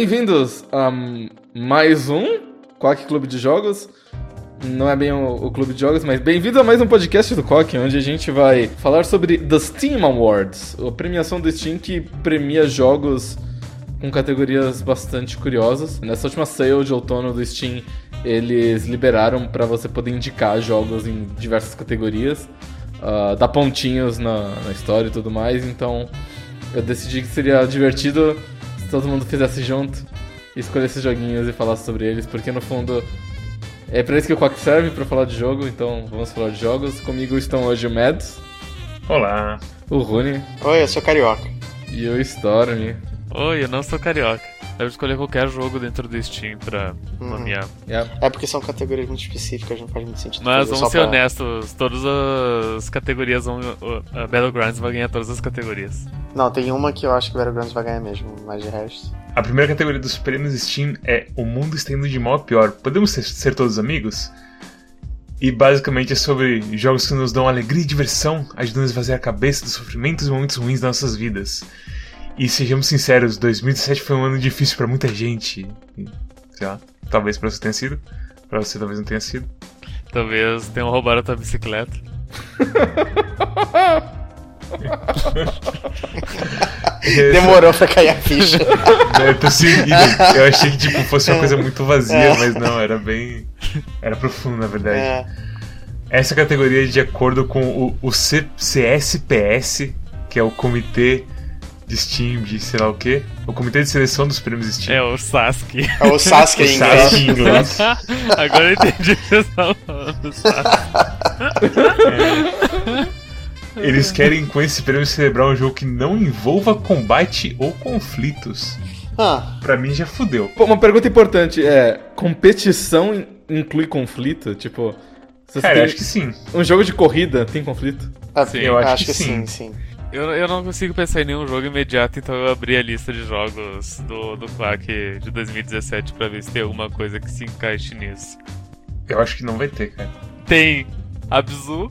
Bem-vindos a mais um Quack Clube de Jogos. Não é bem o, o clube de jogos, mas bem-vindos a mais um podcast do Quack, onde a gente vai falar sobre The Steam Awards, a premiação do Steam que premia jogos com categorias bastante curiosas. Nessa última sale de outono do Steam, eles liberaram para você poder indicar jogos em diversas categorias, uh, dar pontinhos na, na história e tudo mais. Então, eu decidi que seria divertido todo mundo fizesse junto escolhesse joguinhos e falasse sobre eles, porque no fundo é para isso que o Quack serve, para falar de jogo, então vamos falar de jogos. Comigo estão hoje o Mads. Olá. O Rune. Oi, eu sou carioca. E o Storm. Oi, eu não sou carioca. Deve escolher qualquer jogo dentro do Steam pra Uhum. nomear. Yeah. É porque são categorias muito específicas, não faz muito sentido. Mas vamos ser pra- honestos, todas as categorias vão. A Battlegrounds vai ganhar todas as categorias. Não, tem uma que eu acho que o Battlegrounds vai ganhar mesmo, mas de resto. A primeira categoria dos prêmios Steam é O Mundo está indo de mal a pior. Podemos ser, ser todos amigos? E basicamente é sobre jogos que nos dão alegria e diversão, ajudando a esvaziar a cabeça dos sofrimentos e momentos ruins das nossas vidas. E sejamos sinceros, 2017 foi um ano difícil pra muita gente. Sei lá, talvez pra você tenha sido, pra você talvez não tenha sido. Talvez tenham roubado a tua bicicleta. Demorou pra cair a ficha. Eu tô seguindo. Eu achei que tipo, fosse uma coisa muito vazia, mas não, era bem. Era profundo, na verdade. É, Essa categoria é de acordo com o, o C- CSPS, que é o Comitê de Steam, de sei lá o que. O Comitê de Seleção dos Prêmios Steam. É o Sasuke. é o Sasuke em inglês. Sasuke em inglês. Agora eu entendi o que você estava falando do Sasuke. Eles querem com esse prêmio celebrar um jogo que não envolva combate ou conflitos. Ah, Pra mim já fudeu. Pô, uma pergunta importante é: competição in- inclui conflito? Tipo, Cara, eu tem acho que sim. um jogo de corrida tem conflito? é, Sim, eu acho que que sim. sim, sim. Eu, eu não consigo pensar em nenhum jogo imediato, então eu abri a lista de jogos do, do Quack de 2017 pra ver se tem alguma coisa que se encaixe nisso. Eu acho que não vai ter, cara. Tem Abzu,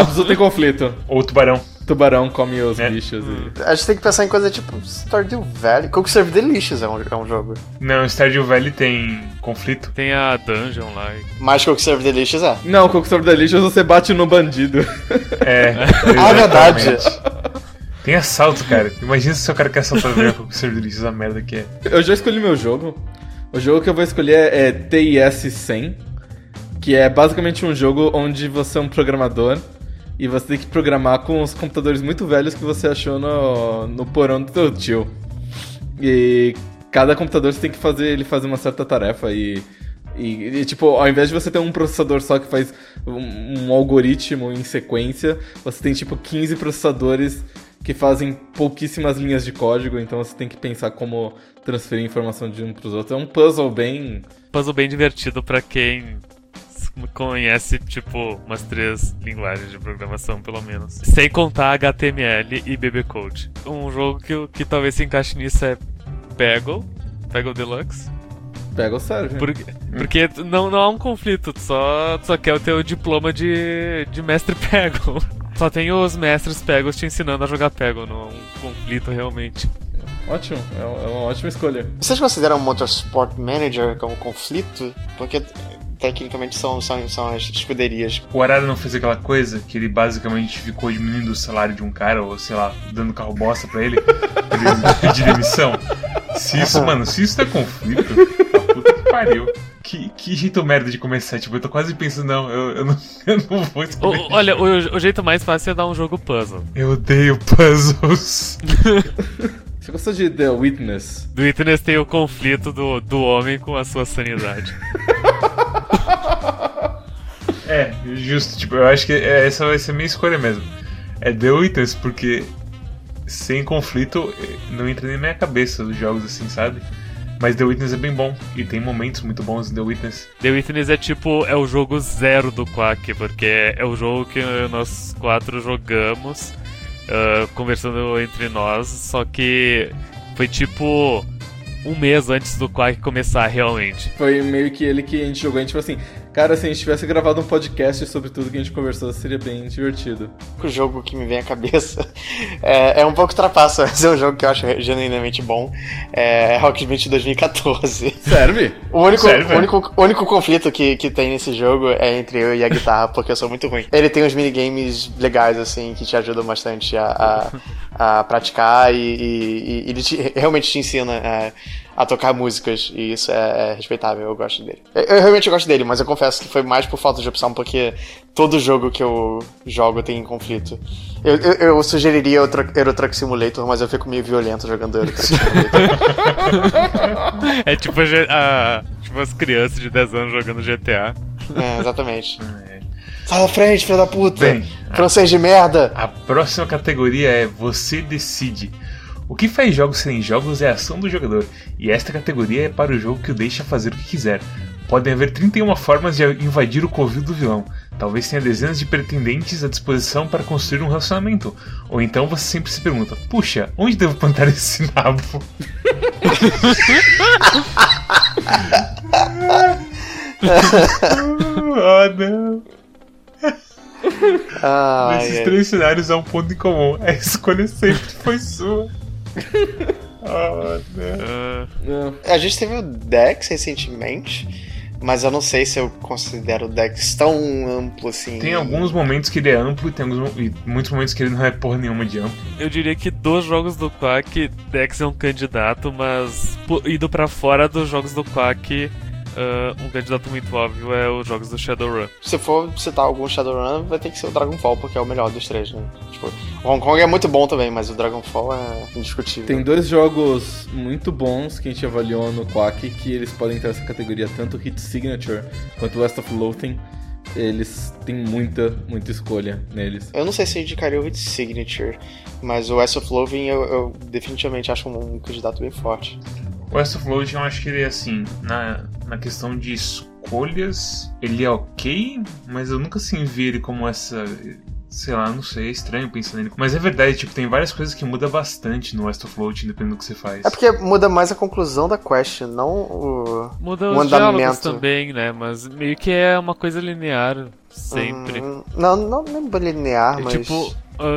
Abzu tem conflito. Ou Tubarão. Tubarão come os É. bichos e. a gente tem que pensar em coisa tipo Stardew Valley. Cook Serve Delicious é um, é um jogo. Não, Stardew Valley tem conflito. tem a Dungeon lá. Mas Cook Serve Delicious é. Não, Cook Sobre Delicious você bate no bandido. É. Ah, verdade. Tem assalto, cara. Imagina se o cara quer assaltar o com o serviço a merda que é. Eu já escolhi meu jogo. O jogo que eu vou escolher é TIS 100, que é basicamente um jogo onde você é um programador e você tem que programar com os computadores muito velhos que você achou no, no porão do teu tio. E cada computador você tem que fazer ele fazer uma certa tarefa e, e, e, tipo, ao invés de você ter um processador só que faz um, um algoritmo em sequência, você tem tipo 15 processadores que fazem pouquíssimas linhas de código, então você tem que pensar como transferir informação de um para os outros. É um puzzle bem Puzzle bem divertido pra quem conhece, tipo, umas três linguagens de programação, pelo menos. Sem contar HTML e BB Code. Um jogo que, que talvez se encaixe nisso é Peggle, Peggle Deluxe. pega ou serve. Porque, porque não, não há um conflito, tu só, tu só quer o teu diploma de, de mestre Peggle. Só tem os mestres Peggles te ensinando a jogar Peggle, não é um conflito realmente. Ótimo, é uma é uma ótima escolha. Vocês consideram Motorsport Manager como conflito? Porque tecnicamente são, são, são as escuderias. O Arara não fez aquela coisa que ele basicamente ficou diminuindo o salário de um cara, ou sei lá, dando carro bosta pra ele, pra ele pedir demissão. Se isso, mano, se isso é conflito, a puta que pariu. Que, que jeito merda de começar, tipo, eu tô quase pensando, não, eu, eu, não, eu não vou escolher. o- olha, o, o jeito mais fácil é dar um jogo puzzle. Eu odeio puzzles. Você gostou de The Witness? Do Witness tem o conflito do, do homem com a sua sanidade. É, justo, tipo, eu acho que é- essa vai ser a minha escolha mesmo. É The Witness, porque sem conflito eh, não entra nem na minha cabeça os jogos assim, sabe? Mas The Witness é bem bom e tem momentos muito bons em The Witness. The Witness é tipo, é o jogo zero do Quack, porque é o jogo que nós quatro jogamos, ah, conversando entre nós, só que foi tipo um mês antes do Quack começar realmente. Foi meio que ele que a gente jogou, a gente falou assim, Cara, se a gente tivesse gravado um podcast sobre tudo que a gente conversou, seria bem divertido. O jogo que me vem à cabeça é, é um pouco trapaça, mas é um jogo que eu acho genuinamente bom. É Rocketman 2014. Serve? O único, Serve? o único, o único conflito que, que tem nesse jogo é entre eu e a guitarra, porque eu sou muito ruim. Ele tem uns minigames legais, assim, que te ajudam bastante a, a, a praticar e, e- e ele te- realmente te ensina a, a tocar músicas, e isso é, é respeitável, eu gosto dele. Eu, eu realmente gosto dele, mas eu confesso que foi mais por falta de opção, porque todo jogo que eu jogo tem conflito. Eu, eu, eu sugeriria Euro Truck Simulator, mas eu fico meio violento jogando Euro Truck Simulator. É tipo, a, tipo as crianças de 10 anos jogando GTA. é, exatamente. Sai da frente, filho da puta! Bem, Francês de merda! A próxima categoria é Você Decide. O que faz jogos serem jogos é a ação do jogador, e esta categoria é para o jogo que o deixa fazer o que quiser. Podem haver 31 formas de invadir o covil do vilão. Talvez tenha dezenas de pretendentes à disposição para construir um relacionamento. Ou então você sempre se pergunta: puxa, onde devo plantar esse nabo? oh não. Ah, Nesses três cenários há um ponto em comum. A escolha sempre foi sua. Oh, não. A gente teve o Dex recentemente, mas eu não sei se eu considero o Dex tão amplo assim. Tem alguns momentos que ele é amplo e tem alguns, e muitos momentos que ele não é porra nenhuma de amplo. eu diria que dos jogos do Quack, Dex é um candidato, mas indo pra fora dos jogos do Quack, ah, um candidato muito óbvio é os jogos do Shadowrun. Se for citar algum Shadowrun, vai ter que ser o Dragonfall, porque é o melhor dos três, né? Tipo, o Hong Kong é muito bom também, mas o Dragonfall é indiscutível. Tem dois jogos muito bons que a gente avaliou no Quack que eles podem entrar nessa categoria, tanto Hit Signature quanto West of Loathing. Eles têm muita, muita escolha neles. Eu não sei se eu indicaria o Hit Signature, mas o West of Loving eu, eu definitivamente acho um, um candidato bem forte. O West of Load eu acho que ele é assim, na, na questão de escolhas, ele é ok, mas eu nunca assim vi ele como essa. Sei lá, não sei, é estranho pensar nele. Mas é verdade, tipo, tem várias coisas que mudam bastante no West of Load, dependendo do que você faz. É porque muda mais a conclusão da quest, não o. Muda O os diálogos andamento. também, né? Mas meio que é uma coisa linear, sempre. Hum, não, não lembro linear, É mas. Tipo,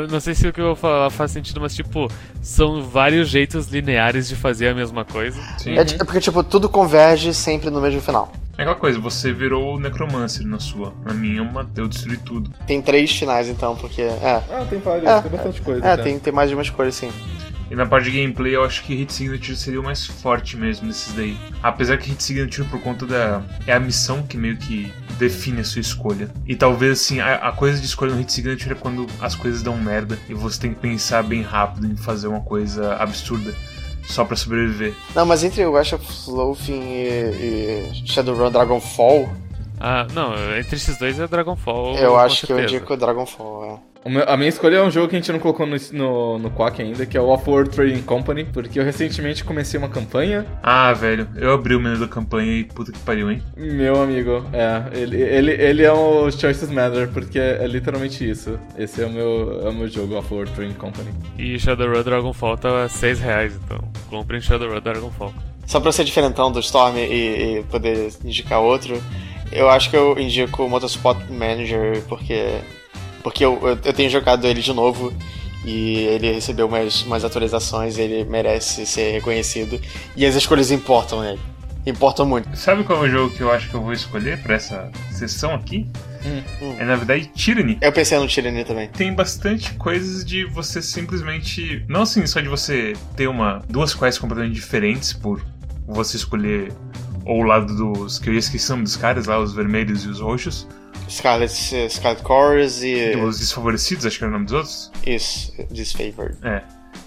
não sei se o que eu vou falar faz sentido, mas tipo, são vários jeitos lineares de fazer a mesma coisa. Sim. É, é porque, tipo, tudo converge sempre no mesmo final. É aquela coisa, você virou o Necromancer na sua. Na minha, eu matei, eu destruí tudo. Tem três finais, então, porque. É, Ah, tem vários, É, tem bastante coisa. é tá? tem, tem mais de uma escolha, sim. E na parte de gameplay, eu acho que Hit Signature seria o mais forte mesmo desses daí. Apesar que Hit Signature, por conta da. É a missão que meio que define a sua escolha. E talvez, assim, a, a coisa de escolha no Hit Signature é quando as coisas dão merda e você tem que pensar bem rápido em fazer uma coisa absurda só pra sobreviver. Não, mas entre o West of Loathing e, e Shadowrun Dragonfall, Ah, não, entre esses dois é Dragonfall. eu com acho que eu indico o Dragonfall. É. A minha escolha é um jogo que a gente não colocou no, no, no Quack ainda, que é o Off-World Trading Company, porque eu recentemente comecei uma campanha. Ah, velho, eu abri o menu da campanha e puta que pariu, hein? Meu amigo, é, ele, ele, ele é o Choices Matter, porque é, é literalmente isso. Esse é o meu, é o meu jogo, Off-World Trading Company. E Shadowrun Dragonfall tá a 6 reais, então comprem Shadowrun Dragonfall. Só pra ser diferentão do Storm e, e poder indicar outro, eu acho que eu indico o Motorsport Manager porque, porque eu, eu, eu tenho jogado ele de novo e ele recebeu umas, umas atualizações ele merece ser reconhecido. E as escolhas importam nele. Importam muito. Sabe qual é o jogo que eu acho que eu vou escolher pra essa sessão aqui? Hum. É na verdade Tyranny. Eu pensei no Tyranny também. tem bastante coisas de você simplesmente. Não assim, só de você ter uma duas quests completamente diferentes por você escolher ou o lado dos. que eu ia esquecer o nome dos caras lá, os vermelhos e os roxos. Scarlet, Scarlet Chorus e. Os desfavorecidos, acho que era o nome dos outros. Isso, Disfavored. É.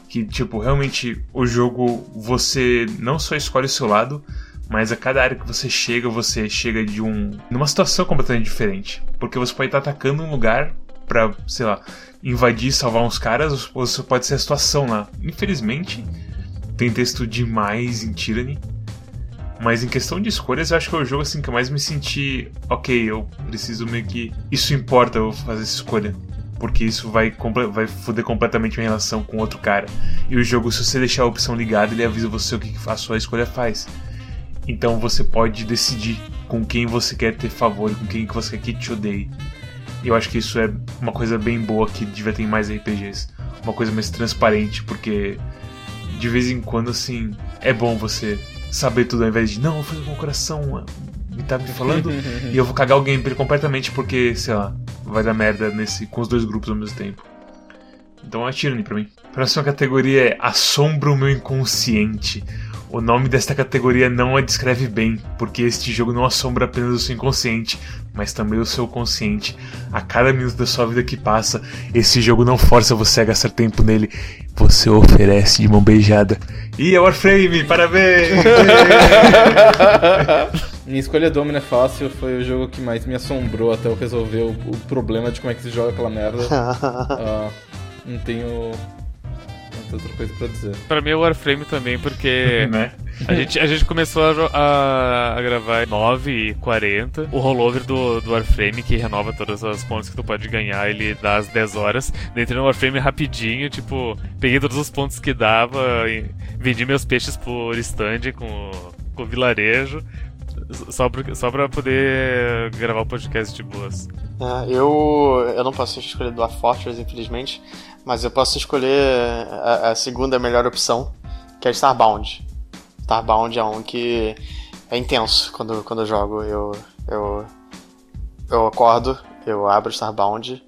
Que, tipo, realmente o jogo você não só escolhe o seu lado, mas a cada área que você chega, você chega de um. numa situação completamente diferente. Porque você pode estar atacando um lugar pra, sei lá, invadir e salvar uns caras, ou você pode ser a situação lá. Infelizmente, tem texto demais em Tyranny. Mas em questão de escolhas, eu acho que é o jogo assim que eu mais me senti. Ok, eu preciso meio que. Isso importa eu fazer essa escolha. Porque isso vai, vai foder completamente minha relação com outro cara. E o jogo, se você deixar a opção ligada, ele avisa você o que a sua escolha faz. Então você pode decidir com quem você quer ter favor e com quem que você quer que te odeie. E eu acho que isso é uma coisa bem boa que devia ter em mais RPGs. Uma coisa mais transparente, porque de vez em quando, assim, é bom você saber tudo ao invés de, não, com o coração me tá me falando e eu vou cagar o gameplay completamente porque, sei lá, vai dar merda nesse, com os dois grupos ao mesmo tempo. Então Tyranny pra mim. Próxima categoria é Assombra o meu inconsciente. O nome desta categoria não a descreve bem, porque este jogo não assombra apenas o seu inconsciente, mas também o seu consciente. A cada minuto da sua vida que passa, esse jogo não força você a gastar tempo nele, você oferece de mão beijada. E é Warframe, parabéns! Minha escolha Domino é fácil, foi o jogo que mais me assombrou até eu resolver o, o problema de como é que se joga aquela merda. uh, não tenho outra coisa pra dizer. Pra mim é o Warframe também, porque né? a, gente, a gente começou a, a, a gravar 9 e 40. O rollover do, do Warframe, que renova todas as pontos que tu pode ganhar, ele dá as 10 horas. Entrei no Warframe rapidinho, tipo, peguei todos os pontos que dava, vendi meus peixes por stand com, com o vilarejo. Só pra, só pra poder gravar o podcast de boas. É, eu, eu não posso escolher Dwarf Fortress, infelizmente, mas eu posso escolher a, a, segunda melhor opção, que é Starbound. Starbound é um que é intenso quando, quando eu jogo. Eu, eu, eu acordo, eu abro Starbound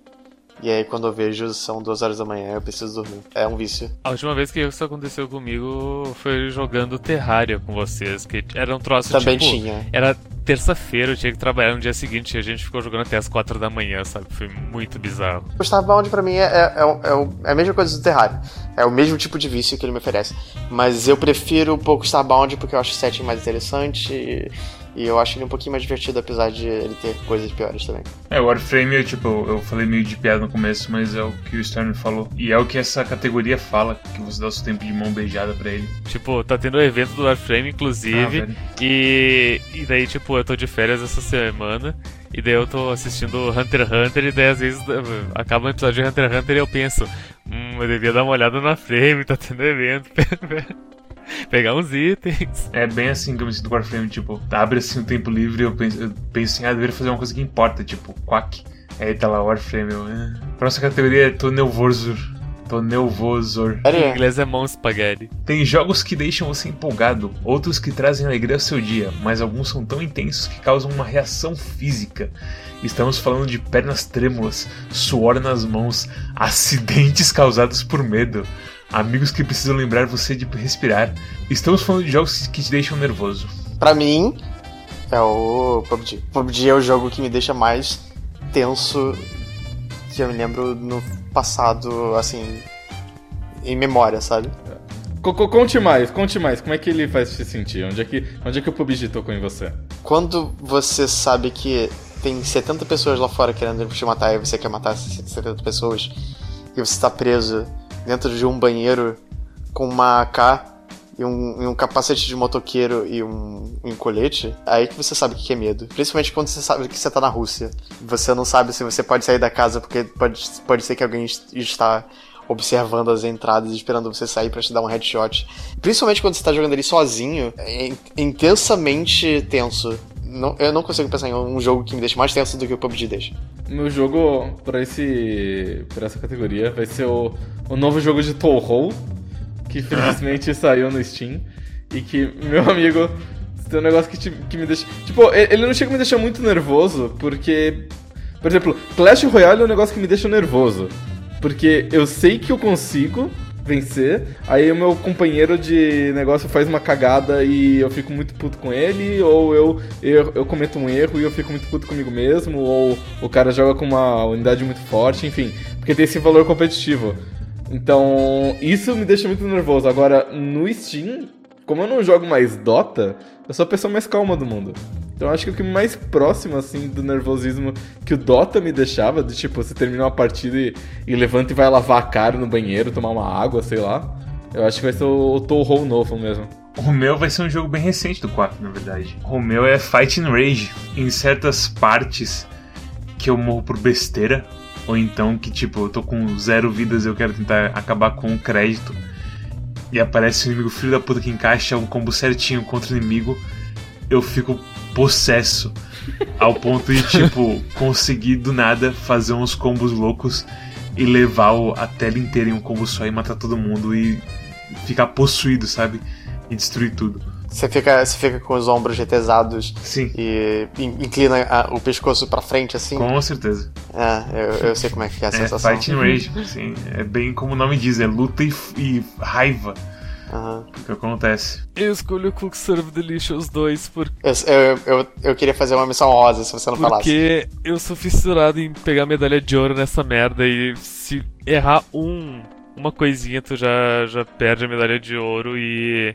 e aí quando eu vejo são duas horas da manhã, eu preciso dormir. É um vício. A última vez que isso aconteceu comigo foi jogando Terraria com vocês, que era um troço Também tipo, tinha. Era terça-feira, eu tinha que trabalhar no dia seguinte e a gente ficou jogando até as quatro da manhã, sabe? Foi muito bizarro. O Starbound pra mim é, é, é, é, a mesma coisa do Terraria. É o mesmo tipo de vício que ele me oferece. Mas eu prefiro um pouco Starbound porque eu acho o setting mais interessante. E e eu acho ele um pouquinho mais divertido, apesar de ele ter coisas piores também. É, o Warframe, tipo, eu falei meio de piada no começo, mas é o que o Storm falou. E é o que essa categoria fala, que você dá o seu tempo de mão beijada pra ele. Tipo, tá tendo o um evento do Warframe, inclusive, ah, e, e daí, tipo, eu tô de férias essa semana, e daí eu tô assistindo Hunter x Hunter, e daí às vezes acaba um episódio de Hunter x Hunter e eu penso, hum, eu devia dar uma olhada na frame, tá tendo evento. pegar uns itens. É bem assim que eu me sinto com Warframe, tipo, abre assim o tempo livre e eu penso, eu penso em, ah, deveria fazer uma coisa que importa, tipo, quack. Aí tá lá Warframe, eu, ah. Próxima categoria é Tô Nervoso. Tô nervoso. Em inglês é mão spaghetti. Tem jogos que deixam você empolgado, outros que trazem alegria ao seu dia, mas alguns são tão intensos que causam uma reação física. Estamos falando de pernas trêmulas, suor nas mãos, acidentes causados por medo, amigos que precisam lembrar você de respirar. Estamos falando de jogos que te deixam nervoso. Para mim, é o PUBG. PUBG é o jogo que me deixa mais tenso que eu me lembro no passado, assim, em memória, sabe? Conte mais, conte mais. Como é que ele faz te sentir? Onde é que, onde é que o PUBG tocou em você? Quando você sabe que tem 70 pessoas lá fora querendo te matar e você quer matar essas 70 pessoas e você está preso dentro de um banheiro com uma AK e um, e um capacete de motoqueiro e um, um, colete, aí que você sabe o que é medo. Principalmente quando você sabe que você tá na Rússia. Você não sabe se você pode sair da casa porque pode, pode ser que alguém está observando as entradas esperando você sair para te dar um headshot. Principalmente quando você tá jogando ali sozinho, é intensamente tenso. Não, eu não consigo pensar em um jogo que me deixe mais tenso do que o PUBG deixa. Meu jogo para esse para essa categoria vai ser o, o novo jogo de Touhou, que felizmente saiu no Steam e que meu amigo tem um negócio que, te, que me deixa, tipo, ele não chega a me deixar muito nervoso, porque por exemplo, Clash Royale é um negócio que me deixa nervoso, porque eu sei que eu consigo vencer. Aí o meu companheiro de negócio faz uma cagada e eu fico muito puto com ele, ou eu, eu, eu cometo um erro e eu fico muito puto comigo mesmo, ou o cara joga com uma unidade muito forte, enfim, porque tem esse valor competitivo. Então, isso me deixa muito nervoso. Agora, no Steam, como eu não jogo mais Dota, eu sou a pessoa mais calma do mundo. Então acho que o que mais próximo, assim, do nervosismo que o Dota me deixava, de tipo, você termina uma partida e, e levanta e vai lavar a cara no banheiro, tomar uma água, sei lá. Eu acho que vai ser o, o Toho novo mesmo. O meu vai ser um jogo bem recente do 4, na verdade. O meu é Fighting Rage. Em certas partes que eu morro por besteira, ou então que, tipo, eu tô com zero vidas e eu quero tentar acabar com o crédito. E aparece um inimigo filho da puta que encaixa um combo certinho contra o inimigo eu fico possesso. Ao ponto de, tipo, conseguir do nada fazer uns combos loucos e levar a tela inteira em um combo só e matar todo mundo e ficar possuído, sabe? E destruir tudo. Você fica, você fica com os ombros retesados Sim. e in- inclina a- o pescoço pra frente, assim. Com certeza. É, eu, eu sei como é que é a É sensação. Fighting Rage, sim. É bem como o nome diz, é luta e, e raiva Aham. que acontece. Eu escolho o Cook Serve Delicious 2 por- Eu, eu, eu, eu queria fazer uma missão rosa se você não falasse. porque eu sou fissurado em pegar medalha de ouro nessa merda e se errar um, uma coisinha tu já, já perde a medalha de ouro e.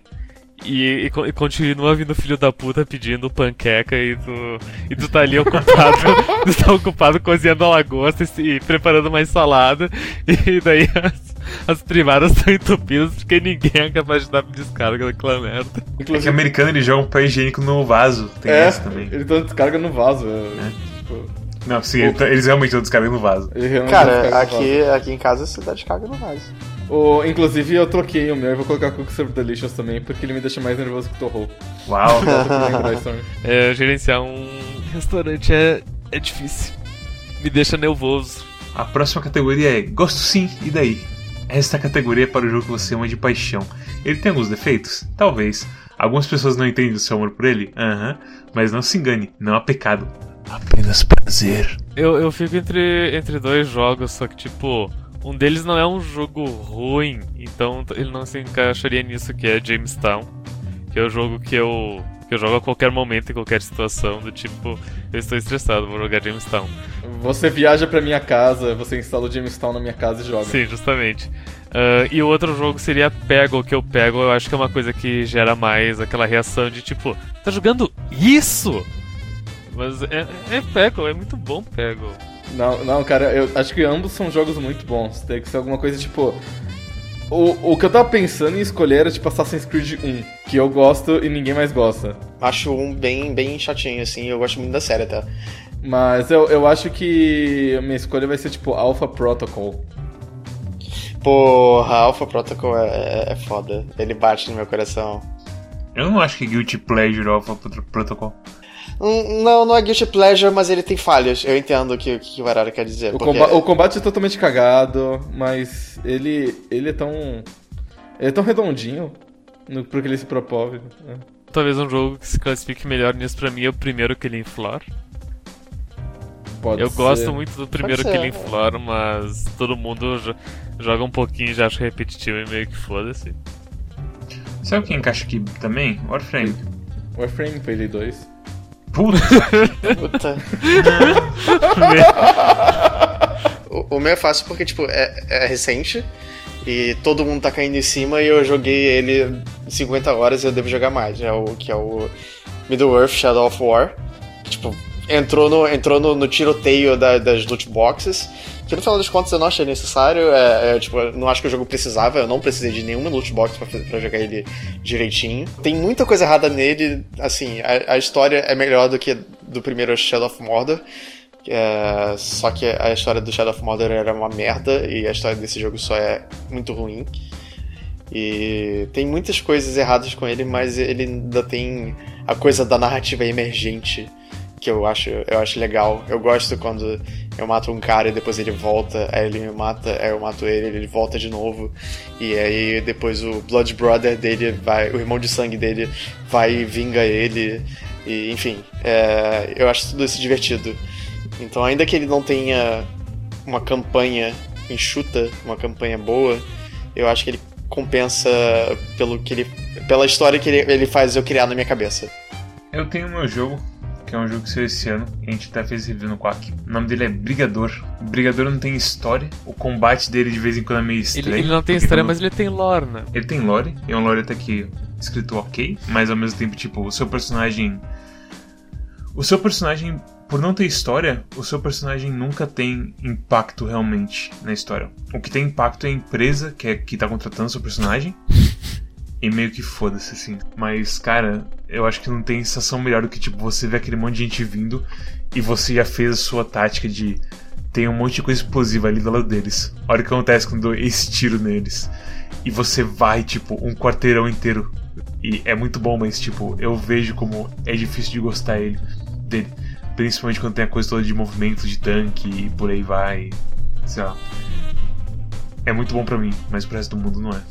E, e, e continua vindo filho da puta pedindo panqueca e tu, e tu tá ali ocupado, tu tá ocupado cozinhando a lagosta e, e preparando mais salada, e daí as, as privadas estão entupidas porque ninguém é capaz de dar descarga daquela merda. É que americano ele joga um pé higiênico no vaso. Tem é, essa também. ele tá descarga no vaso. é, tipo, Não, sim, ele tá- eles realmente estão descarregando no vaso. Cara, descarga no vaso. aqui, aqui em casa você dá descarga no vaso. O, inclusive, eu troquei o meu e vou colocar Cook Serve Delicious também, porque ele me deixa mais nervoso que o Torro. Uau. É, gerenciar um restaurante é, é difícil. Me deixa nervoso. A próxima categoria é Gosto sim, e daí? Esta categoria é para o jogo que você ama de paixão. Ele tem alguns defeitos? Talvez. Algumas pessoas não entendem o seu amor por ele? Aham. Mas não se engane, não há pecado. Apenas prazer. Eu, eu fico entre, entre dois jogos, só que tipo, um deles não é um jogo ruim, então ele não se encaixaria nisso, que é Jamestown. Que é o jogo que eu, que eu jogo a qualquer momento, em qualquer situação, do tipo, eu estou estressado, vou jogar Jamestown. Você viaja pra minha casa, você instala o Jamestown na minha casa e joga. Sim, justamente. Ah, e o outro jogo seria Pego, que eu pego, eu acho que é uma coisa que gera mais aquela reação de tipo, tá jogando isso? Mas é, é Pego, é muito bom Pego. Não, não, cara, eu acho que ambos são jogos muito bons. Tem que ser alguma coisa tipo. O, o que eu tava pensando em escolher era tipo Assassin's Creed 1, que eu gosto e ninguém mais gosta. Acho um bem, bem chatinho, assim. Eu gosto muito da série até. Mas eu, eu acho que a minha escolha vai ser tipo Alpha Protocol. Porra, Alpha Protocol é, é, é foda. Ele bate no meu coração. Eu não acho que Guilty Pleasure Alpha Pro- Protocol. Hum, Não, não é Guilty Pleasure, mas ele tem falhas. Eu entendo o que, o que o Arara quer dizer. O, porque- comba- o combate é totalmente cagado, mas ele ele é tão ele é tão redondinho no pro que ele se propõe. né? Talvez um jogo que se classifique melhor nisso pra mim é o primeiro Killing Floor. Pode Eu ser. gosto muito do primeiro Killing. Floor, mas todo mundo jo- joga um pouquinho e já acha repetitivo e meio que foda-se. Sabe quem encaixa aqui também? Warframe. Warframe Payday 2. Puta, Puta. o, meu é fácil porque, tipo, é, é recente e todo mundo tá caindo em cima e eu joguei ele 50 horas e eu devo jogar mais. É o que é o Middle-earth Shadow of War. Que, tipo, entrou no, entrou no, no tiroteio da- das loot boxes. Que no final das contas eu não achei necessário. É, é, tipo, eu não acho que o jogo precisava. Eu não precisei de nenhuma loot box pra, pra jogar ele direitinho. Tem muita coisa errada nele. Assim, a, a história é melhor do que do primeiro Shadow of Mordor. É, só que a história do Shadow of Mordor era uma merda e a história desse jogo só é muito ruim. E tem muitas coisas erradas com ele, mas ele ainda tem a coisa da narrativa emergente que eu acho, eu acho legal. Eu gosto quando eu mato um cara e depois ele volta, aí ele me mata, aí eu mato ele, ele volta de novo. E aí depois o Blood Brother dele vai, o irmão de sangue dele vai e vinga ele. E enfim, é, eu acho tudo isso divertido. Então ainda que ele não tenha uma campanha enxuta, uma campanha boa, eu acho que ele compensa pelo que ele, pela história que ele, ele faz eu criar na minha cabeça. eu tenho meu jogo, que é um jogo que saiu esse ano, e a gente até fez review no Quack. O nome dele é Brigador. O Brigador não tem história, o combate dele de vez em quando é meio estranho. Ele, ele não tem história, mas ele tem lore, né? Ele tem lore, e é um lore até que escrito ok, mas ao mesmo tempo, tipo, o seu personagem. O seu personagem, por não ter história, o seu personagem nunca tem impacto realmente na história. O que tem impacto é a empresa que, é, que tá contratando seu personagem. E meio que foda-se, assim. Mas, cara, eu acho que não tem sensação melhor do que, tipo, você ver aquele monte de gente vindo e você já fez a sua tática de tem um monte de coisa explosiva ali do lado deles. A hora que acontece quando esse tiro neles. E você vai, tipo, um quarteirão inteiro. E é muito bom, mas, tipo, eu vejo como é difícil de gostar ele, dele. Principalmente quando tem a coisa toda de movimento de tanque e por aí vai. Sei lá. É muito bom pra mim, mas pro resto do mundo não é.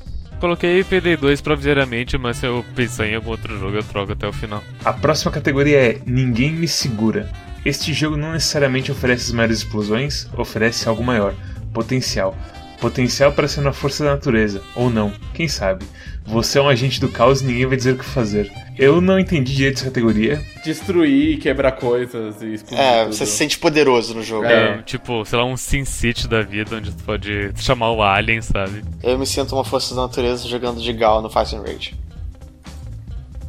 Coloquei PD2 provisoriamente, mas se eu pensar em algum outro jogo, eu troco até o final. A próxima categoria é Ninguém Me Segura. Este jogo não necessariamente oferece as maiores explosões, oferece algo maior, potencial. Potencial para ser uma força da natureza, ou não, quem sabe. Você é um agente do caos e ninguém vai dizer o que fazer. Eu não entendi direito essa categoria. Destruir, quebrar coisas e explodir. É, tudo. você se sente poderoso no jogo. É. É, tipo, sei lá, um Sin City da vida, onde tu pode chamar o Alien, sabe? Eu me sinto uma força da natureza jogando de Gal no Fast and Rage.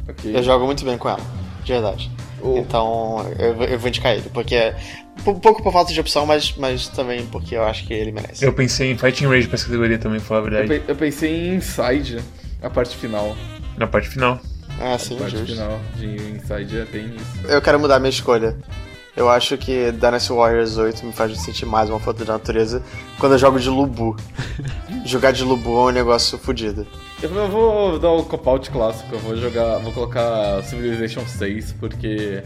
Ok. Eu jogo muito bem com ela, de verdade. O- Então eu, vou- eu vou indicar ele, porque. Um pouco por falta de opção, mas, mas também porque eu acho que ele merece. Eu pensei em Fighting Rage pra essa categoria também, pra falar a Eu, verdade. pe- eu pensei em Inside, a parte final. Na parte final. Ah, A sim, parte justo. final de Inside é tem isso. Eu quero mudar minha escolha. Eu acho que Dynasty Warriors 8 me faz sentir mais uma força da natureza quando eu jogo de Lubu. Jogar de Lubu é um negócio fodido. Eu vou dar o cop-out clássico, eu vou jogar. Vou colocar Civilization 6, porque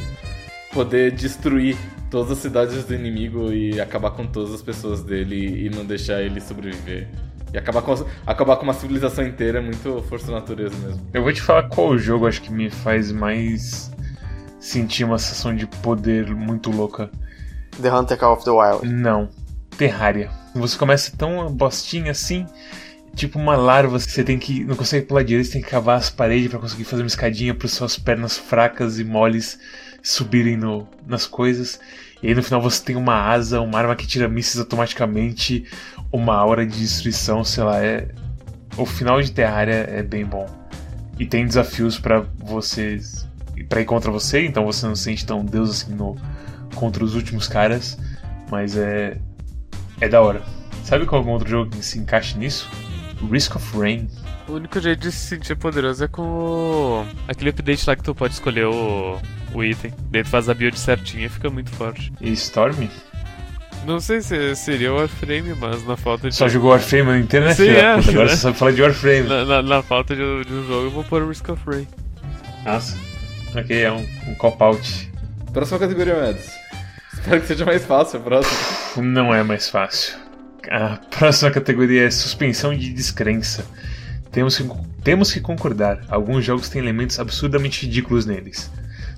poder destruir todas as cidades do inimigo e acabar com todas as pessoas dele e não deixar ele sobreviver. E acabar com, acabar com uma civilização inteira é muito força da natureza mesmo. Eu vou te falar qual jogo acho que me faz mais sentir uma sensação de poder muito louca. The Hunter Call of the Wild. Não. Terraria. Você começa tão bostinha assim, tipo uma larva, você tem que. não consegue pular direito, você tem que cavar as paredes pra conseguir fazer uma escadinha para suas pernas fracas e moles subirem no, nas coisas. E aí no final você tem uma asa, uma arma que tira mísseis automaticamente, uma aura de destruição, sei lá, é. O final de Terraria é bem bom. E tem desafios pra vocês. para ir contra você, então você não se sente tão deus assim no, contra os últimos caras. Mas é. É da hora. Sabe qual é outro jogo que se encaixa nisso? Risk of Rain. O único jeito de se sentir poderoso é com o... aquele update lá que tu pode escolher o, o item. Daí tu faz a build certinha e fica muito forte. E Storm? Não sei se seria o Warframe, mas na falta de. Só jogou Warframe ano inteiro, né, Sim, é, Puta, Agora né? você sabe falar de Warframe. Na, na- na falta de, de um jogo, eu vou pôr o Risk of Rain. Nossa. Ok, é um, um cop-out. Próxima categoria, Mads. Espero que seja mais fácil a próxima. Não é mais fácil. A próxima categoria é suspensão de descrença. Temos que, temos que concordar, alguns jogos têm elementos absurdamente ridículos neles.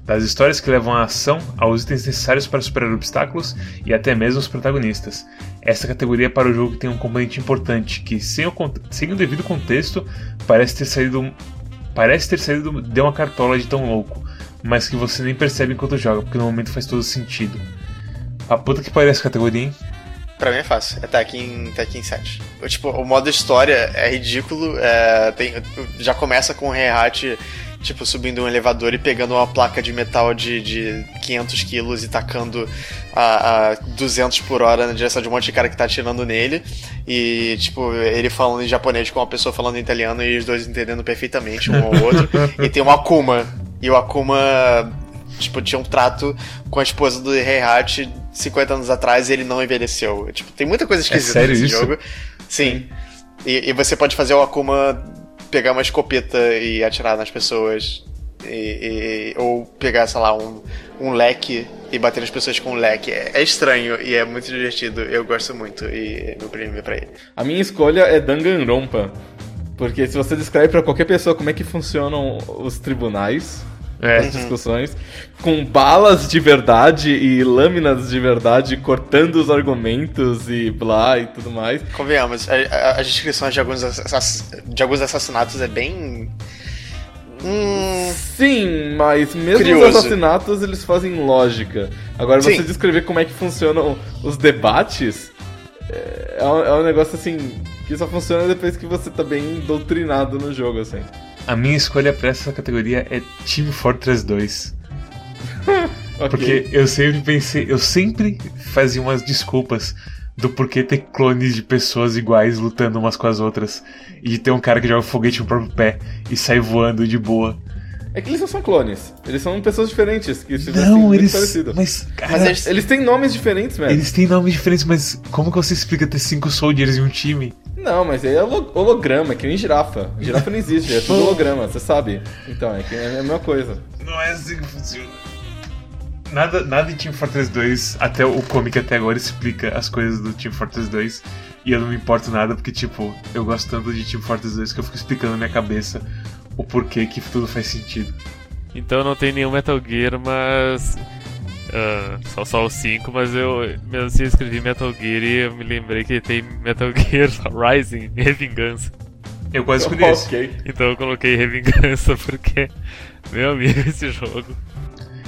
Das histórias que levam à ação, aos itens necessários para superar obstáculos e até mesmo os protagonistas. Essa categoria é para o jogo que tem um componente importante, que sem o, sem o devido contexto parece ter saído parece ter saído de uma cartola de tão louco, mas que você nem percebe enquanto joga, porque no momento faz todo sentido. A puta que pariu essa categoria, hein? Pra mim é fácil, é Tekken, Tekken 7. Eu, Tipo, o modo história é ridículo, é, tem- já começa com o Heihachi, tipo, subindo um elevador e pegando uma placa de metal de, de 500 quilos e tacando a, a 200 por hora na direção de um monte de cara que tá atirando nele. E, tipo, ele falando em japonês com uma pessoa falando em italiano e os dois entendendo perfeitamente um ao outro. e tem o Akuma. E o Akuma, tipo, tinha um trato com a esposa do Heihachi 50 anos atrás e ele não envelheceu. Tipo, tem muita coisa esquisita sério nesse isso? jogo. Sim. E, e você pode fazer o Akuma pegar uma escopeta e atirar nas pessoas. E, e- ou pegar, sei lá, um, um leque e bater nas pessoas com um leque. É, é estranho e é muito divertido. Eu gosto muito e meu prêmio é pra ele. A minha escolha é Danganronpa. Porque se você descreve pra qualquer pessoa como é que funcionam os tribunais, É. as discussões, com balas de verdade e lâminas de verdade cortando os argumentos e blá e tudo mais. Convenhamos, a- as descrições de alguns, de alguns assassinatos é bem. Hum. Sim, mas mesmo Curioso. os assassinatos eles fazem lógica. Agora, você Sim. descrever como é que funcionam os debates é, é um, é um negócio assim que só funciona depois que você tá bem doutrinado no jogo, assim. A minha escolha pra essa categoria é Team Fortress 2. Ok. Porque eu sempre pensei, eu sempre fazia umas desculpas do porquê ter clones de pessoas iguais lutando umas com as outras. E de ter um cara que joga foguete no próprio pé e sai voando de boa. É que eles não são clones. Eles são pessoas diferentes que Não, eles. parecido. Mas, cara, Mas eles... eles, Eles têm nomes diferentes, velho. têm nomes diferentes, mas como que você explica ter cinco soldiers em um time? Não, mas aí é holo- holograma, é que nem girafa. Girafa não existe, é tudo holograma, você sabe. Então, é, que é a mesma coisa. Não é assim que funciona. Nada, nada em Team Fortress 2, até o comic até agora explica as coisas do Team Fortress 2. E eu não me importo nada porque, tipo, eu gosto tanto de Team Fortress 2 que eu fico explicando na minha cabeça o porquê que tudo faz sentido. Então não tem nenhum Metal Gear, mas. Ah, só, só o 5, mas eu mesmo assim eu escrevi Metal Gear e eu me lembrei que tem Metal Gear Rising Revingança. Eu quase escolhi esse. ok. Então eu coloquei Revingança porque, meu amigo, esse jogo.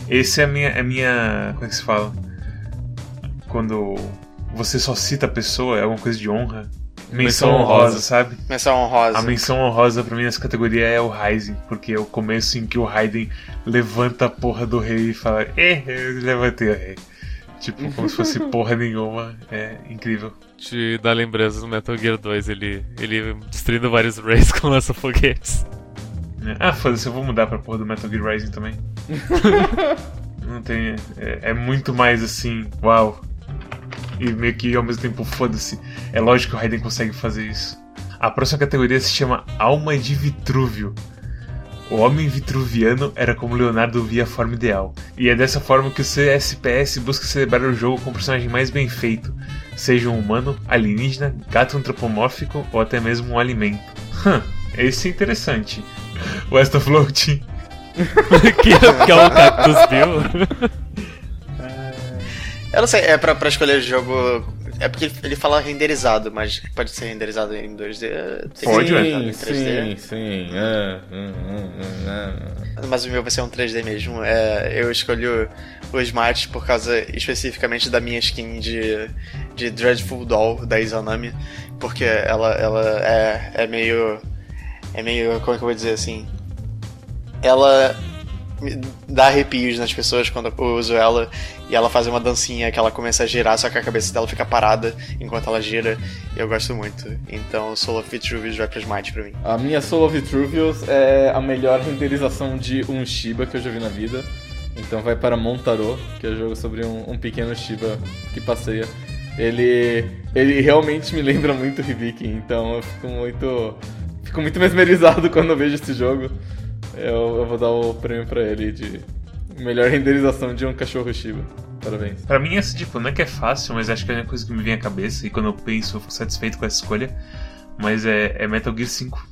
Esse é a minha, é a minha. Como é que se fala? Quando você só cita a pessoa, é alguma coisa de honra. Menção honrosa, sabe? menção honrosa. A menção honrosa pra mim nessa categoria é o Rising, porque é o começo em que o Raiden levanta a porra do rei e fala, eh, eu levantei o rei. Tipo, como se fosse porra nenhuma. É incrível. Te dá lembranças no Metal Gear 2, ele, ele destruindo vários rays com lança-foguetes. né? Ah, foda-se, eu vou mudar pra porra do Metal Gear Rising também. Não tem. É, é muito mais assim, uau. E meio que ao mesmo tempo, foda-se. É lógico que o Raiden consegue fazer isso. A próxima categoria se chama Alma de Vitrúvio. O homem vitruviano era como Leonardo via a forma ideal. E é dessa forma que o CSPS busca celebrar o jogo com o personagem mais bem feito, seja um humano, alienígena, gato antropomórfico ou até mesmo um alimento. Hum, esse é interessante. West of Floating. que, que é o Cactus Bill. Eu não sei, é pra, pra escolher o jogo. É porque ele- fala renderizado, mas pode ser renderizado em 2D. Tem Pode, renderizado em sim, 3D. sim. É, hum, hum, hum, é. Mas o meu vai ser um 3D mesmo. É, eu escolhi o, o Smart por causa especificamente da minha skin de, de Dreadful Doll da Izanami. Porque ela, ela é, é meio. É meio. Como é que eu vou dizer assim? Ela dá arrepios nas pessoas quando eu uso ela e ela faz uma dancinha que ela começa a girar, só que a cabeça dela fica parada enquanto ela gira. Eu gosto muito. Então Soul of Vitruvius vai pro Smite pra mim. A minha Soul of Vitruvius é a melhor renderização de um Shiba que eu já vi na vida. Então vai para Montaro, que é o jogo sobre um, um pequeno Shiba que passeia. Ele, ele realmente me lembra muito Hibiki, então eu fico muito, fico muito mesmerizado quando eu vejo esse jogo. Eu, eu vou dar o prêmio pra ele de melhor renderização de um cachorro Shiba. Parabéns. Pra mim, essa, tipo, não é que é fácil, mas acho que é uma coisa que me vem à cabeça e quando eu penso eu fico satisfeito com essa escolha. Mas é, é Metal Gear 5.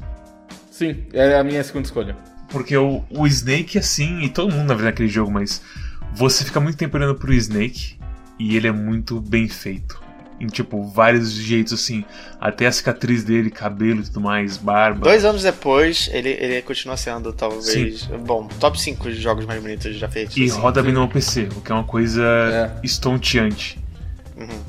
Sim, é a minha segunda escolha. Porque o, o Snake, assim, e todo mundo na verdade naquele jogo, mas você fica muito tempo olhando pro Snake e ele é muito bem feito. Em, tipo, vários jeitos, assim. Até a cicatriz dele, cabelo e tudo mais, barba. Dois anos depois, ele, ele continua sendo, talvez. Sim. Bom, top 5 jogos mais bonitos já feitos. E assim. roda bem no PC, o que é uma coisa É. estonteante. Uhum.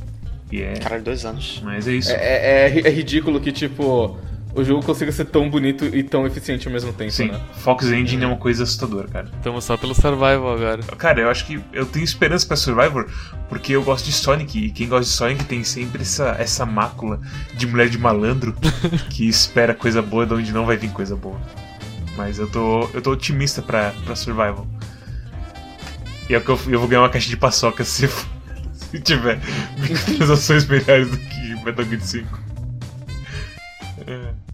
E é. Caralho, dois anos. Mas é isso. É, é, é é ridículo que, tipo, o jogo consiga ser tão bonito e tão eficiente ao mesmo tempo, Sim, né? Fox Engine é uma coisa assustadora, cara. Estamos só pelo Survival agora. Cara, eu acho que eu tenho esperança pra Survivor porque eu gosto de Sonic e quem gosta de Sonic tem sempre essa, essa mácula de mulher de malandro que espera coisa boa de onde não vai vir coisa boa. Mas eu tô, eu tô otimista pra, pra Survival. E é o que eu, eu vou ganhar uma caixa de paçoca se, se tiver microtransações melhores do que Metal Gear 5. É.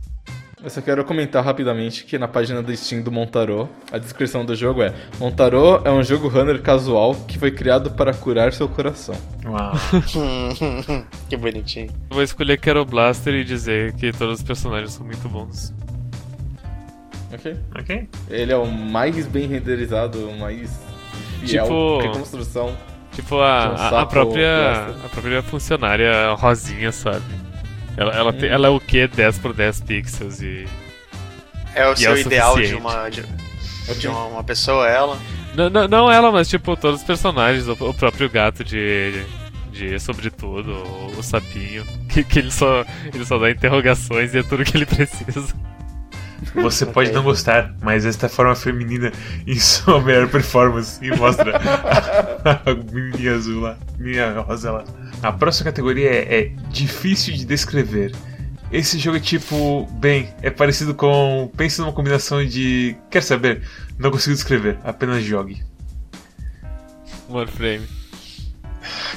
Eu só quero comentar rapidamente que na página do Steam do Montaro, a descrição do jogo é Montaro é um jogo runner casual que foi criado para curar seu coração. Uau. que bonitinho. Eu vou escolher Quero Blaster e dizer que todos os personagens são muito bons. Ok? Ok? Ele é o mais bem renderizado, o mais fiel, Tipo- reconstrução. Tipo a, um a- a, própria a própria funcionária rosinha, sabe? Ela, ela, tem- Hum. ela é o que? 10 por 10 pixels e. É o E seu é o ideal de uma. De, de uma, uma pessoa, ela. Não, não, não ela, mas tipo todos os personagens, o, o próprio gato de. de sobretudo, o, o sapinho. Que, que ele só. ele só dá interrogações e é tudo que ele precisa. Você pode não gostar, mas esta forma feminina em sua melhor performance e mostra a menininha azul lá, minha rosa lá. A próxima categoria é, é difícil de descrever. Esse jogo é tipo, bem, é parecido com. Pense numa combinação de. Quer saber? Não consigo descrever, apenas jogue. Warframe.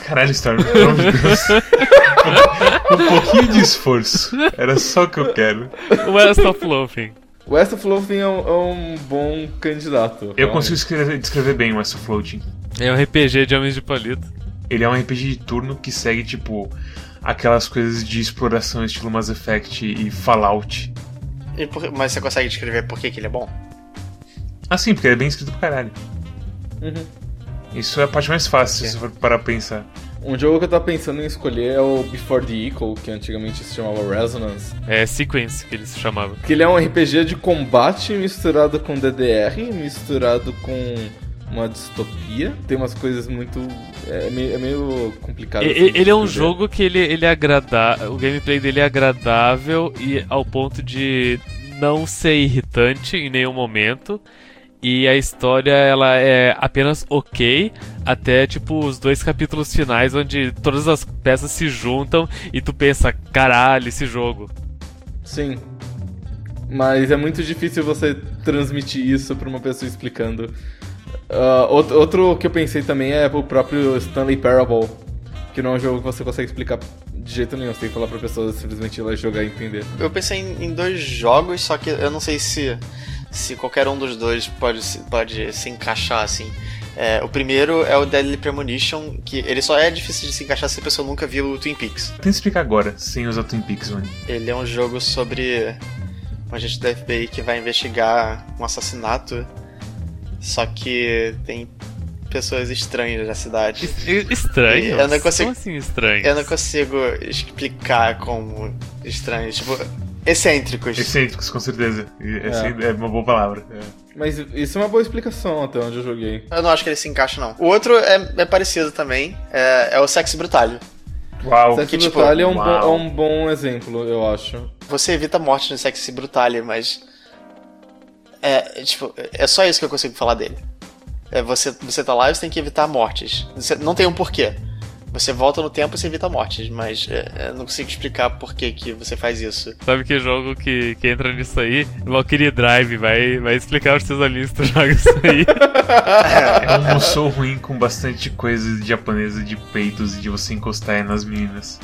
Caralho, Storm, pelo amor de Deus. um pouquinho de esforço. Era só o que eu quero. West of Loafing. West of Loathing é um, é um bom candidato. Eu realmente. consigo escrever- descrever bem o West of Floating. É um RPG de homens de palito. Ele é um RPG de turno que segue, tipo, aquelas coisas de exploração estilo Mass Effect e Fallout. E por- mas você consegue descrever por que, que ele é bom? Assim, porque ele é bem escrito pra caralho. Uhum. Isso é a parte mais fácil, É. se você for parar pra pensar. Um jogo que eu tava pensando em escolher é o Before the Equal, que antigamente se chamava Resonance. É Sequence que ele se chamava. Que ele é um RPG de combate misturado com DDR, misturado com uma distopia. Tem umas coisas muito. É meio, é meio complicado. Assim, e- de ele é um jogo que ele, ele é agradável. O gameplay dele é agradável e ao ponto de não ser irritante em nenhum momento. E a história ela é apenas ok até tipo os dois capítulos finais onde todas as peças se juntam e tu pensa, caralho, esse jogo. Sim. Mas é muito difícil você transmitir isso pra uma pessoa explicando. Ah, outro, outro que eu pensei também é o próprio Stanley Parable, que não é um jogo que você consegue explicar de jeito nenhum. Você tem que falar pra pessoa simplesmente ir lá jogar e entender. Eu pensei em, em dois jogos, só que eu não sei se, se qualquer um dos dois pode, se- pode se encaixar assim. É, o primeiro é o Deadly Premonition, que ele só é difícil de se encaixar se a pessoa nunca viu o Twin Peaks. Tenta explicar agora, sem usar Twin Peaks, mano. Ele é um jogo sobre um agente da FBI que vai investigar um assassinato, só que tem pessoas estranhas na cidade. Es- Estranho. Eu não consigo- Como assim estranho? Eu não consigo explicar como estranhos, tipo, excêntricos. Excêntricos, com certeza. Essa é, uma boa palavra. É. Mas isso é uma boa explicação até onde eu joguei. Eu não acho que ele se encaixa, não. O outro é, é parecido também, é, é o Sexy Brutalho. Uau, Sexy que, tipo, Brutality é um, bom, é um bom exemplo, eu acho. Você evita a morte no Sexy Brutalho, mas. É, tipo, é só isso que eu consigo falar dele. É, você, você tá lá e você tem que evitar mortes. Você, não tem um porquê. Você volta no tempo e você evita mortes, mas é, eu não consigo explicar por que, que você faz isso. Sabe que jogo que, que entra nisso aí? Valkyrie Drive, vai, vai explicar os seus alinhos tu joga isso aí. É um moço ruim com bastante coisa japonesa de peitos e de você encostar nas meninas.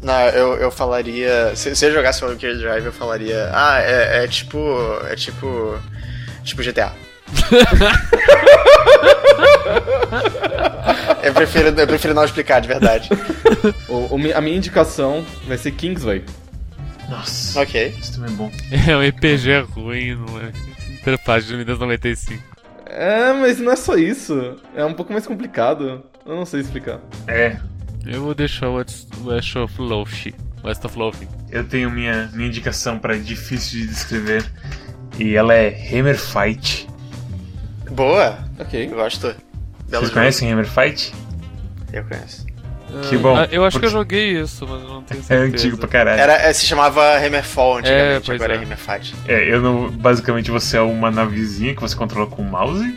Não, eu, eu falaria. Se, se eu jogasse Valkyrie Drive, eu falaria. Ah, é, é tipo. É tipo. Tipo GTA. eu, prefiro, eu prefiro não explicar de verdade. O- o a minha indicação vai ser Kingsway. Nossa, Ok. isso também é bom. É um RPG ruim, não é? Interface de Windows 95. É, mas não é só isso. É um pouco mais complicado. Eu não sei explicar. É, Eu vou deixar o West of Loafing. West of Loafing. eu tenho minha, minha indicação pra difícil de descrever. E ela é Hammer Fight. Boa. Ok. Eu gosto. Belo Vocês jogo. conhecem Hammer Fight? Eu conheço. Que bom. Ah, eu acho que eu porque joguei isso, mas eu não tenho É certeza. antigo pra caralho. Era, é, se chamava Hammerfall antigamente, pois agora é, é. Hammerfight. É, eu não. Basicamente você é uma navezinha que você controla com o mouse.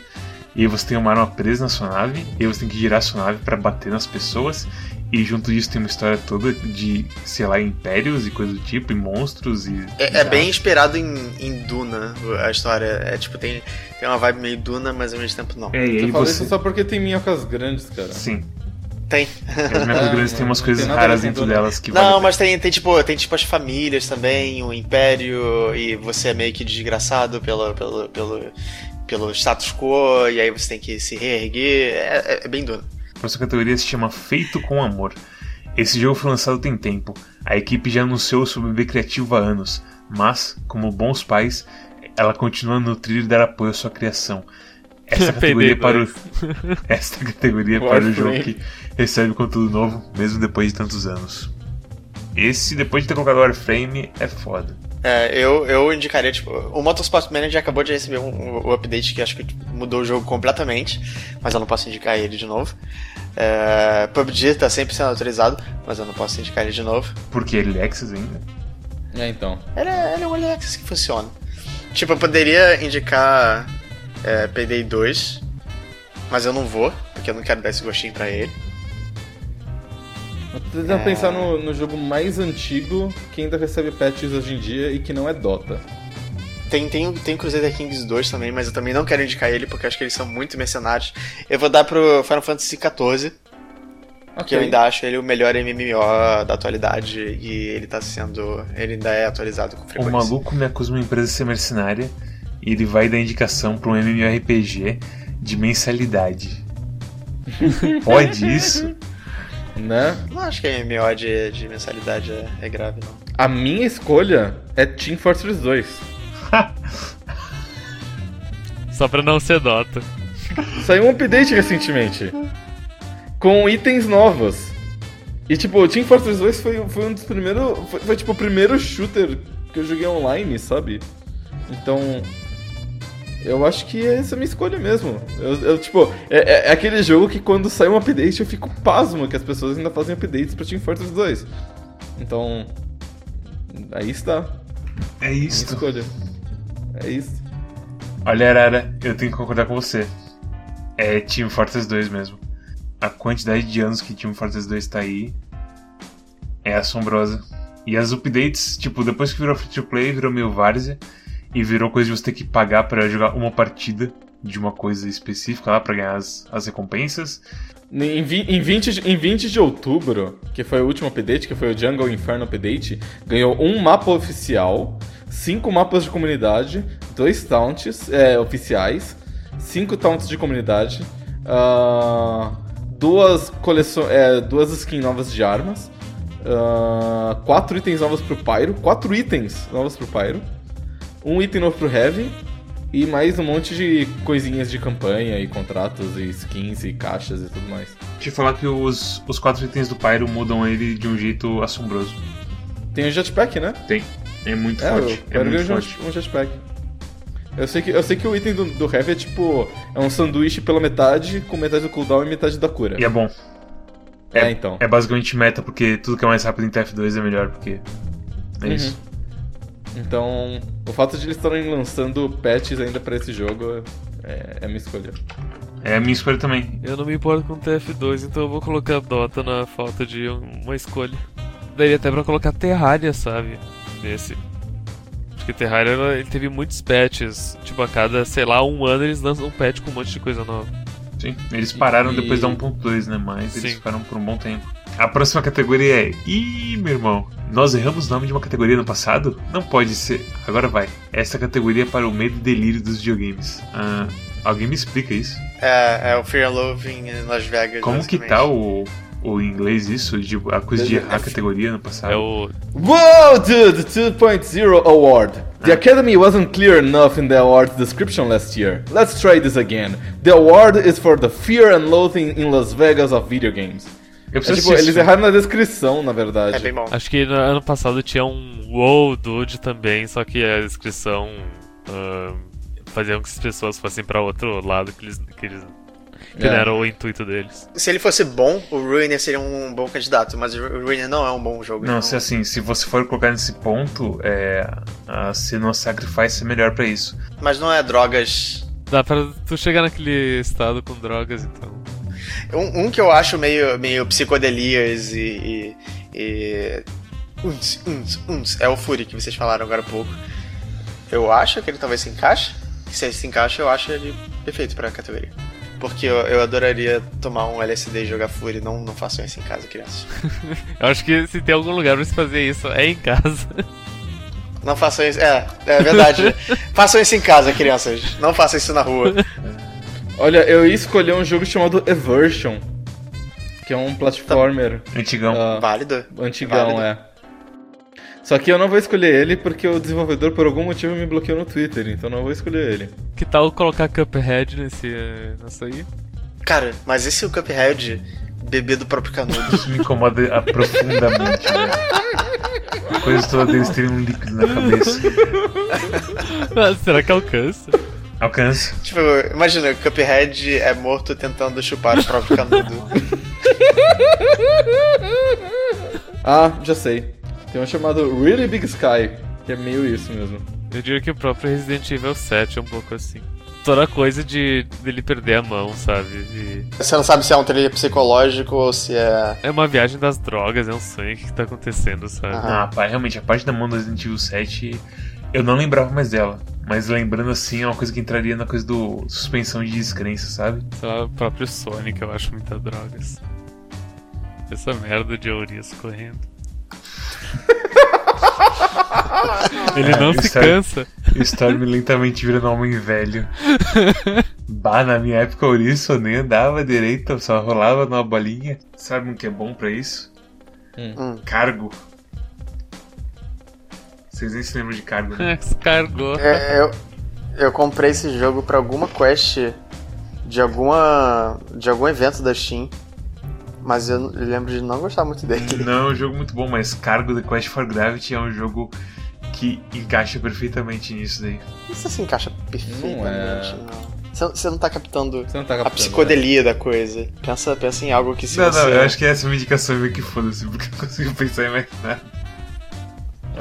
E aí você tem uma arma presa na sua nave. E aí você tem que girar a sua nave pra bater nas pessoas. E junto disso tem uma história toda de, sei lá, impérios e coisa do tipo, e monstros e. É, é bem inspirado em, em Duna, a história. É tipo, tem, tem uma vibe meio Duna, mas ao mesmo tempo não. É, e aí você. isso só porque tem minhocas grandes, cara. Sim. Tem. As minhas grandes tem umas coisas tem raras dentro Duna. delas que Não, pena. mas tem, tem, tipo, tem tipo as famílias também, o império, e você é meio que desgraçado pelo, pelo, pelo, pelo status quo, e aí você tem que se reerguer. É, é- é bem Duna. A sua categoria se chama Feito com Amor. Esse jogo foi lançado tem tempo. A equipe já anunciou seu bebê criativo há anos, mas, como bons pais, ela continua a nutrir e dar apoio à sua criação. Essa categoria PD2. para o esta categoria para o jogo que recebe conteúdo novo, mesmo depois de tantos anos. Esse, depois de ter colocado o Warframe, é foda. É, eu, eu indicaria, tipo, o Motorsport Manager acabou de receber um, um update que acho que mudou o jogo completamente, mas eu não posso indicar ele de novo. É, PUBG tá sempre sendo autorizado, mas eu não posso indicar ele de novo. Porque ele é Access ainda. É, então. Ele é, ele é um early access que funciona. Tipo, eu poderia indicar é, Payday 2, mas eu não vou, porque eu não quero dar esse gostinho pra ele. Tenta É. pensar no, no jogo mais antigo que ainda recebe patches hoje em dia e que não é Dota. Tem, tem, tem o Crusader Kings 2 também, mas eu também não quero indicar ele porque eu acho que eles são muito mercenários. Eu vou dar pro Final Fantasy XIV, que eu ainda acho ele o melhor MMO da atualidade e ele tá sendo. Ele ainda é atualizado com O frequência. maluco me acusa uma empresa de ser mercenária e ele vai dar indicação pra um MMORPG de mensalidade. Pode isso? Né? Não acho que MMO de, de mensalidade é, é grave, não. A minha escolha é Team Fortress 2. Só pra não ser Dota. Saiu um update recentemente. Com itens novos. E tipo, o Team Fortress 2 foi, foi um dos primeiros. Foi, foi, tipo o primeiro shooter que eu joguei online, sabe? Então. Eu acho que essa é a minha escolha mesmo. Eu, eu, tipo, é, é- é aquele jogo que quando sai um update eu fico pasmo que as pessoas ainda fazem updates pra Team Fortress 2. Então. Aí está. É Minha isso. escolha. É isso. Olha, Arara, eu tenho que concordar com você. É Team Fortress 2 mesmo. A quantidade de anos que Team Fortress 2 tá aí é assombrosa. E as updates, tipo, depois que virou free to play, virou meio várzea e virou coisa de você ter que pagar pra jogar uma partida de uma coisa específica lá pra ganhar as, as recompensas. Em, em 20, de- em 20 de outubro, que foi o último update, que foi o Jungle Inferno Update, ganhou um mapa oficial, cinco mapas de comunidade, dois taunts é, oficiais, cinco taunts de comunidade, ah, duas, coleções, é, duas skins novas de armas, ah, quatro itens novos pro Pyro, quatro itens novos pro Pyro, um item novo pro Heavy, e mais um monte de coisinhas de campanha e contratos e skins e caixas e tudo mais. Te falar que os, os quatro itens do Pyro mudam ele de um jeito assombroso. Tem o jetpack, né? Tem. É muito É, forte. eu É quero ver muito um, forte. um jetpack. Eu sei, que, eu sei que o item do, do Heavy é tipo. É um sanduíche pela metade, com metade do cooldown e metade da cura. E é bom. É, então. É basicamente meta, porque tudo que é mais rápido em TF2 é melhor, porque. É Uhum. isso. Então, o fato de eles estarem lançando patches ainda pra esse jogo é, é a minha escolha. É a minha escolha também. Eu não me importo com TF2, então eu vou colocar Dota na falta de um- uma escolha. Daria até pra colocar Terraria, sabe? Nesse. Porque Terraria ele teve muitos patches. Tipo, a cada, sei lá, um ano eles lançam um patch com um monte de coisa nova. Sim. Eles pararam E- depois da 1.2, né? Mas eles Sim. ficaram por um bom tempo. A próxima categoria é. Ih, meu irmão, nós erramos o nome de uma categoria no passado? Não pode ser. Agora vai. Essa categoria é para o medo e delírio dos videogames. Ah, alguém me explica isso? É, é o Fear and Loathing em Las Vegas. Como que tá o, o inglês isso? De, a coisa de errar a É- categoria no passado? É o. Whoa, dude! The 2.0 award. The Academy wasn't clear enough in the award's description last year. Let's try this again. The award is for the fear and loathing in Las Vegas of video games. Eu É, preciso tipo, assistir eles erraram na descrição, na verdade. É bem bom. Acho que no ano passado tinha um WoW Dude também, só que a descrição ah, fazia com que as pessoas fossem pra outro lado que eles. Que, eles, que É. não era o intuito deles. Se ele fosse bom, o Ruiner seria um bom candidato, mas o Ruiner não é um bom jogo. Não, então- se assim, se você for colocar nesse ponto, é, a Senua Sacrifice é melhor pra isso. Mas não é drogas. Dá pra tu chegar naquele estado com drogas, então. Um, um que eu acho meio, meio psicodelias e. e, e... Uns, uns, uns, é o Fury que vocês falaram agora há pouco. Eu acho que ele talvez se encaixe. Se ele se encaixa, eu acho ele perfeito pra categoria. Porque eu, eu adoraria tomar um LSD e jogar Fury. Não, não façam isso em casa, crianças. Eu acho que se tem algum lugar pra se fazer isso, é em casa. Não façam isso. É, é verdade. façam isso em casa, crianças. Não façam isso na rua. Olha, eu ia escolher um jogo chamado Eversion, que é um platformer Antigão. ah, Válido. antigão, Válido. é. Só que eu não vou escolher ele porque o desenvolvedor por algum motivo me bloqueou no Twitter, então não vou escolher ele. Que tal colocar Cuphead nesse, eh, nessa aí? Cara, mas esse é o Cuphead bebê do próprio canudo. Isso me incomoda profundamente, velho. A coisa toda deles terem um líquido na cabeça. Ah, Será que alcança? Alcança. tipo, imagina, o Cuphead é morto tentando chupar o próprio canudo. Ah, já sei. Tem um chamado Really Big Sky, que é meio isso mesmo. Eu diria que o próprio Resident Evil 7 é um pouco assim. toda a coisa de dele perder a mão, sabe? E Você não sabe se é um trailer psicológico ou se é. é uma viagem das drogas, é um sonho que, tá acontecendo, sabe? Ah. Ah, pá, realmente, a parte da mão do Resident Evil 7, eu não lembrava mais dela. Mas lembrando assim, é uma coisa que entraria na coisa do suspensão de descrença, sabe? Sei lá, o próprio Sonic eu acho muita drogas. Essa merda de Aurias correndo. Ele não se é- cansa. O Storm lentamente virando um homem velho. Bah, na minha época o Ouriço nem andava direito, só rolava numa bolinha. Sabe o que é bom pra isso? Hum. Cargo. Vocês nem se lembram de cargo, né? Descargou. É, eu, eu comprei esse jogo pra alguma quest de alguma. de algum evento da Steam. Mas eu lembro de não gostar muito dele. Não, é um jogo muito bom, mas Cargo The Quest for Gravity é um jogo que encaixa perfeitamente nisso daí. Isso se encaixa perfeitamente, Não é. não. Você, não tá captando não tá a captando, psicodelia da coisa. Pensa, pensa em algo que se não, você. não, eu acho que essa é uma indicação meio que foda-se, porque eu não consigo pensar em mais nada.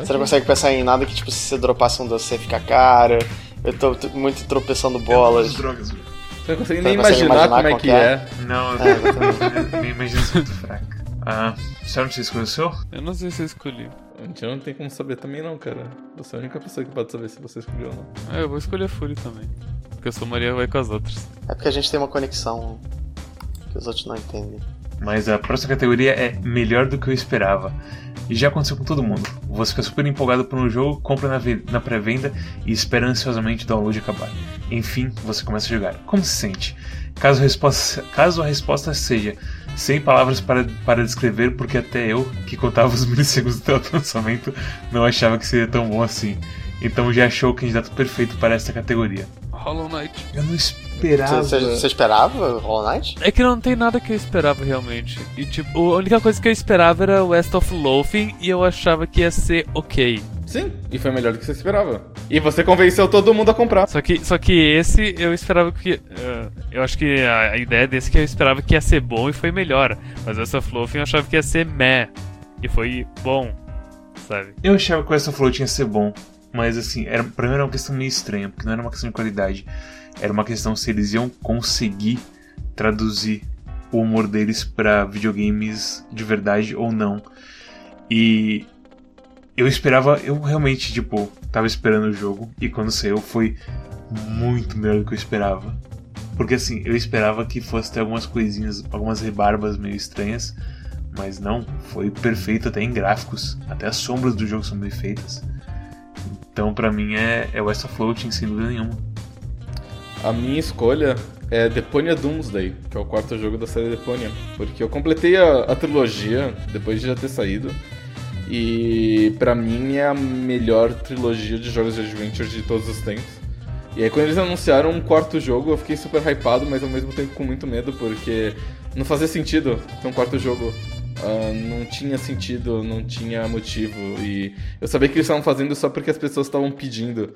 Você não consegue pensar em nada que, tipo, se você dropasse um doce, você fica cara. Eu tô muito tropeçando bolas. As drogas. Você não consegue Você nem não consegue imaginar, imaginar como é qual que que é. Não, É, eu minha imaginação é muito fraca. Ah, você escolheu o seu? Eu não sei se eu escolhi. A gente não tem como saber também não, cara. Você é a única pessoa que pode saber se você escolheu ou não. Ah, eu vou escolher Fury também. Porque eu sou Maria vai com as outras. É porque a gente tem uma conexão que os outros não entendem. Mas a próxima categoria é melhor do que eu esperava. E já aconteceu com todo mundo. Você fica super empolgado por um jogo, compra na, na pré-venda e espera ansiosamente o download acabar. Enfim, você começa a jogar. Como se sente? Caso a resposta, caso a resposta seja sem palavras para, para descrever, porque até eu, que contava os milissegundos até o lançamento, não achava que seria tão bom assim. Então já achou o candidato perfeito para esta categoria. Hollow Knight. Eu não esperava. você- esperava Hollow Knight? É que não tem nada que eu esperava realmente. E tipo, a única coisa que eu esperava era West of Loathing e eu achava que ia ser ok. Sim, e foi melhor do que você esperava. E você convenceu todo mundo a comprar. Só que, só que esse eu esperava que. eh, eu acho que a, a ideia desse que eu esperava que ia ser bom e foi melhor. Mas West of Loathing eu achava que ia ser meh. E foi bom, sabe? Eu achava que o West of Flow tinha ser bom, mas assim, era, pra mim era uma questão meio estranha, porque não era uma questão de qualidade, era uma questão se eles iam conseguir traduzir o humor deles pra videogames de verdade ou não. E eu esperava, eu realmente, tipo, tava esperando o jogo, e quando saiu foi muito melhor do que eu esperava. Porque assim, eu esperava que fosse ter algumas coisinhas, algumas rebarbas meio estranhas, mas não, foi perfeito até em gráficos. Até as sombras do jogo são bem feitas. Então pra mim é, é West of Floating sem dúvida nenhuma. A minha escolha é Deponia Doomsday, que é o quarto jogo da série Deponia. Porque eu completei a, a trilogia depois de já ter saído. E pra mim é a melhor trilogia de jogos de adventure de todos os tempos. E aí quando eles anunciaram um quarto jogo, eu fiquei super hypado, mas ao mesmo tempo com muito medo, porque não fazia sentido ter um quarto jogo. Ah, não tinha sentido, não tinha motivo. E eu sabia que eles estavam fazendo só porque as pessoas estavam pedindo.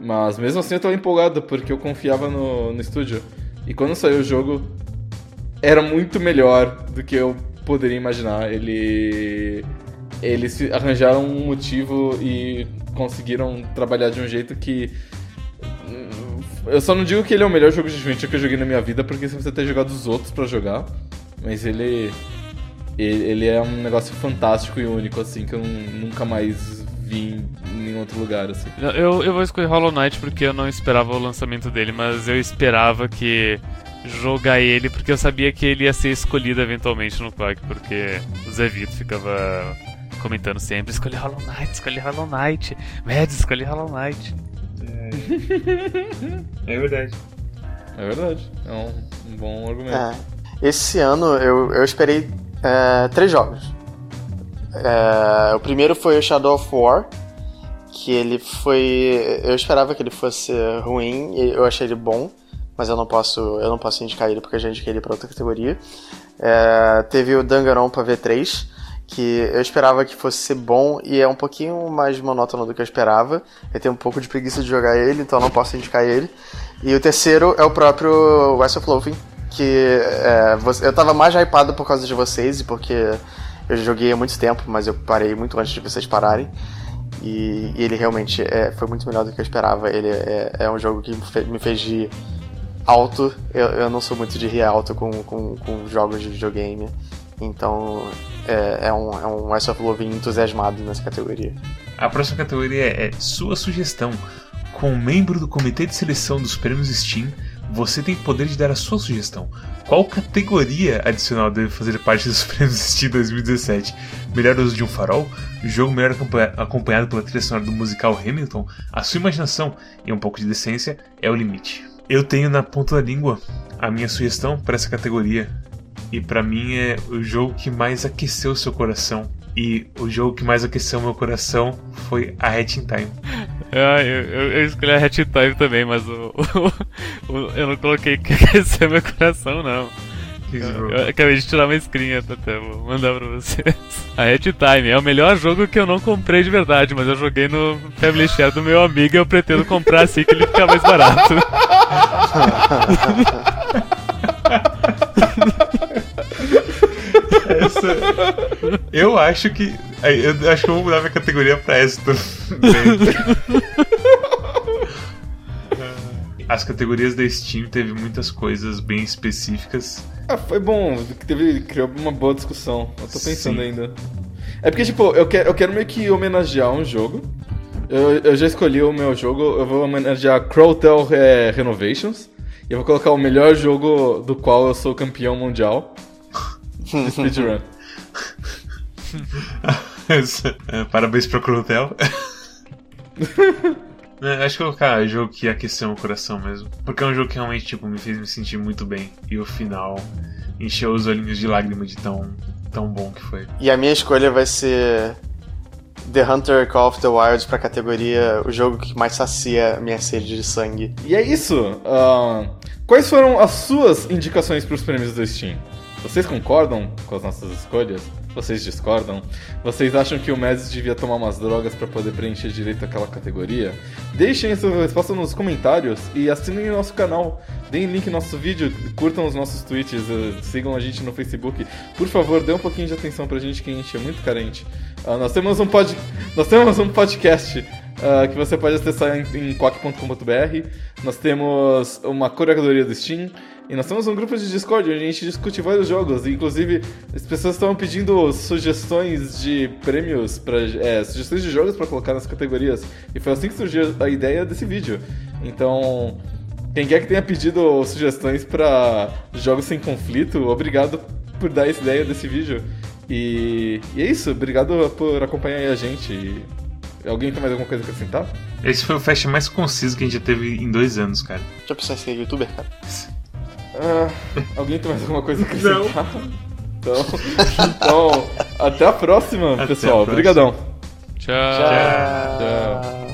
Mas mesmo assim eu tava empolgado, porque eu confiava no, no estúdio. E quando saiu o jogo, era muito melhor do que eu poderia imaginar. Ele. Eles arranjaram um motivo e conseguiram trabalhar de um jeito que. Eu só não digo que ele é o melhor jogo de adventure que eu joguei na minha vida, porque você precisa ter jogado os outros pra jogar. Mas ele. Ele é um negócio fantástico e único, assim, que eu nun- nunca mais vi em nenhum outro lugar, assim. Eu, eu vou escolher Hollow Knight porque eu não esperava o lançamento dele, mas eu esperava que jogar ele porque eu sabia que ele ia ser escolhido eventualmente no Quack, porque o Zé Vito ficava comentando sempre, escolhi Hollow Knight, escolhi Hollow Knight, Mads, escolhi Hollow Knight. É verdade. É verdade. É um, um bom argumento. É. Esse ano eu, eu esperei é, três jogos. É, o primeiro foi o Shadow of War, que ele foi. Eu esperava que ele fosse ruim, eu achei ele bom, mas eu não posso, eu não posso indicar ele porque eu já indiquei ele para outra categoria. É, teve o Danganronpa V3, que eu esperava que fosse ser bom e é um pouquinho mais monótono do que eu esperava. Eu tenho um pouco de preguiça de jogar ele, então não posso indicar ele. E o terceiro é o próprio West of Loathing, que é, eu tava mais hypado por causa de vocês e porque eu joguei há muito tempo, mas eu parei muito antes de vocês pararem. E, e ele realmente é, foi muito melhor do que eu esperava. Ele é, é um jogo que me fe- me fez rir alto. Eu, eu não sou muito de rir alto com, com, com jogos de videogame. Então é, é um, é um Ice of Love entusiasmado nessa categoria. A próxima categoria é Sua Sugestão. Como membro do comitê de seleção dos prêmios Steam, você tem o poder de dar a sua sugestão. Qual categoria adicional deve fazer parte dos prêmios Steam 2017? Melhor uso de um farol? Jogo melhor acompanha- acompanhado pela trilha sonora do musical Hamilton? A sua imaginação e um pouco de decência é o limite. Eu tenho na ponta da língua a minha sugestão para essa categoria. E pra mim é o jogo que mais aqueceu seu coração. E o jogo que mais aqueceu meu coração foi a Hatching Time. Ah, eu, eu, eu escolhi a Hat Time também, mas o, o- o- eu não coloquei que aqueceu meu coração, não. Eu acabei de tirar uma screen até, vou mandar pra vocês. A Hat Time é o melhor jogo que eu não comprei de verdade, mas eu joguei no Family Share do meu amigo e eu pretendo comprar assim que ele ficar mais barato. Essa... Eu acho que. Eu acho que eu vou mudar minha categoria pra essa também. As categorias da Steam teve muitas coisas bem específicas. Ah, foi bom, teve, criou uma boa discussão. Eu tô pensando Sim. ainda. É porque, tipo, eu quero, eu quero meio que homenagear um jogo. Eu, eu já escolhi o meu jogo, eu vou homenagear Crowtel é, Renovations. E eu vou colocar o melhor jogo do qual eu sou campeão mundial. Speedrun. Parabéns pro Crutel. É, Acho que eu vou colocar jogo que aqueceu meu coração mesmo. Porque é um jogo que realmente tipo, me fez me sentir muito bem. E o final encheu os olhinhos de lágrima de tão, tão bom que foi. E a minha escolha vai ser The Hunter Call of the Wild pra categoria o jogo que mais sacia minha sede de sangue. E é isso. ah, quais foram as suas indicações para os prêmios do Steam? Vocês concordam com as nossas escolhas? Vocês discordam? Vocês acham que o Mads devia tomar umas drogas para poder preencher direito aquela categoria? Deixem sua resposta nos comentários e assinem nosso canal. Deem link no nosso vídeo, curtam os nossos tweets, eh, sigam a gente no Facebook. Por favor, dê um pouquinho de atenção pra gente que a gente é muito carente. Ah, nós temos um pod... nós temos um podcast ah, que você pode acessar em, em quack.com.br. Nós temos uma curadoria do Steam. E nós temos um grupo de Discord onde a gente discute vários jogos. Inclusive, as pessoas estão pedindo sugestões de prêmios, pra, é, sugestões de jogos para colocar nas categorias. E foi assim que surgiu a ideia desse vídeo. Então, quem quer que tenha pedido sugestões para jogos sem conflito, obrigado por dar essa ideia desse vídeo. E, e é isso, obrigado por acompanhar aí a gente. E alguém tem mais alguma coisa a acrescentar? Esse foi o fest mais conciso que a gente já teve em dois anos, cara. Já pensou em ser youtuber, cara? Ah, alguém tem mais alguma coisa a acrescentar? Então, então, até a próxima, Até pessoal. Obrigadão. Tchau. Tchau. Tchau.